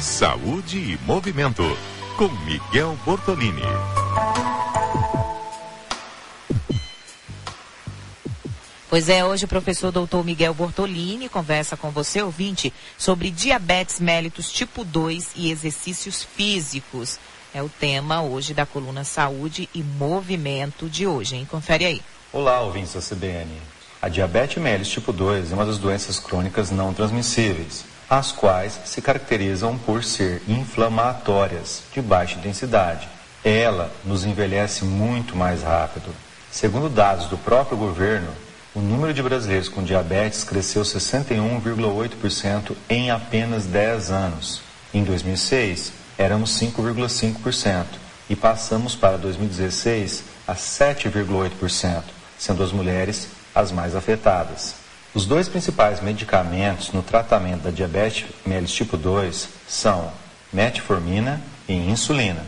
Saúde e Movimento, com Miguel Bortolini. Pois é, hoje o professor doutor Miguel Bortolini conversa com você, ouvinte, sobre diabetes mellitus tipo 2 e exercícios físicos. É o tema hoje da coluna Saúde e Movimento de hoje, hein? Confere aí. Olá, ouvintes da CBN. A diabetes mellitus tipo 2 é uma das doenças crônicas não transmissíveis as quais se caracterizam por ser inflamatórias, de baixa intensidade. Ela nos envelhece muito mais rápido. Segundo dados do próprio governo, o número de brasileiros com diabetes cresceu 61,8% em apenas 10 anos. Em 2006, éramos 5,5% e passamos para 2016 a 7,8%, sendo as mulheres as mais afetadas. Os dois principais medicamentos no tratamento da diabetes mellitus tipo 2 são metformina e insulina.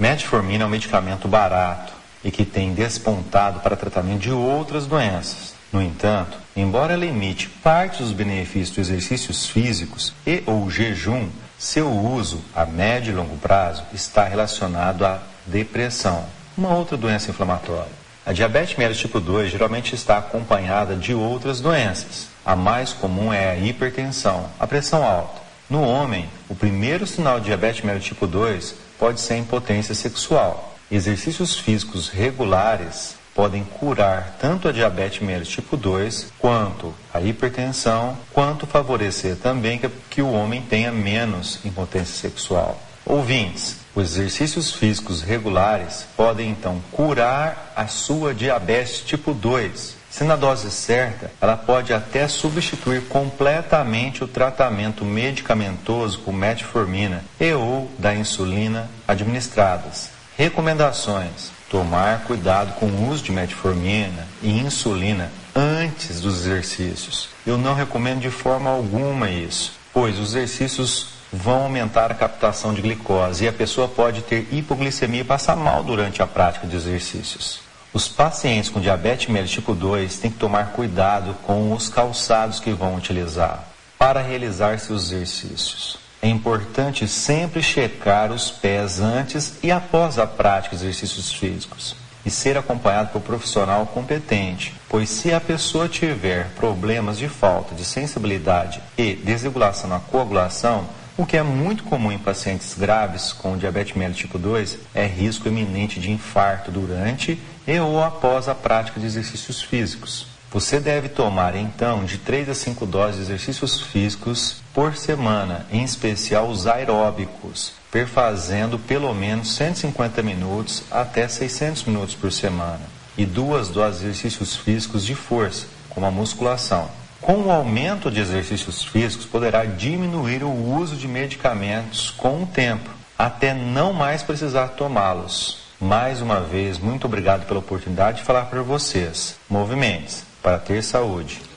Metformina é um medicamento barato e que tem despontado para tratamento de outras doenças. No entanto, embora ela emite parte dos benefícios dos exercícios físicos e ou jejum, seu uso a médio e longo prazo está relacionado à depressão, uma outra doença inflamatória. A diabetes mellitus tipo 2 geralmente está acompanhada de outras doenças. A mais comum é a hipertensão, a pressão alta. No homem, o primeiro sinal de diabetes mellitus tipo 2 pode ser a impotência sexual. Exercícios físicos regulares podem curar tanto a diabetes mellitus tipo 2 quanto a hipertensão, quanto favorecer também que, que o homem tenha menos impotência sexual. Ouvintes, os exercícios físicos regulares podem então curar a sua diabetes tipo 2. Se na dose certa, ela pode até substituir completamente o tratamento medicamentoso com metformina e ou da insulina administradas. Recomendações: tomar cuidado com o uso de metformina e insulina antes dos exercícios. Eu não recomendo de forma alguma isso, pois os exercícios vão aumentar a captação de glicose e a pessoa pode ter hipoglicemia e passar mal durante a prática de exercícios. Os pacientes com diabetes mellitus tipo 2 têm que tomar cuidado com os calçados que vão utilizar para realizar seus exercícios. É importante sempre checar os pés antes e após a prática de exercícios físicos e ser acompanhado por um profissional competente, pois se a pessoa tiver problemas de falta de sensibilidade e desregulação na coagulação, o que é muito comum em pacientes graves com diabetes mellitus tipo 2 é risco iminente de infarto durante e ou após a prática de exercícios físicos. Você deve tomar então de 3 a 5 doses de exercícios físicos por semana, em especial os aeróbicos, perfazendo pelo menos 150 minutos até 600 minutos por semana, e duas doses de exercícios físicos de força, como a musculação. Com o aumento de exercícios físicos, poderá diminuir o uso de medicamentos com o tempo, até não mais precisar tomá-los. Mais uma vez, muito obrigado pela oportunidade de falar para vocês. Movimentos para ter saúde.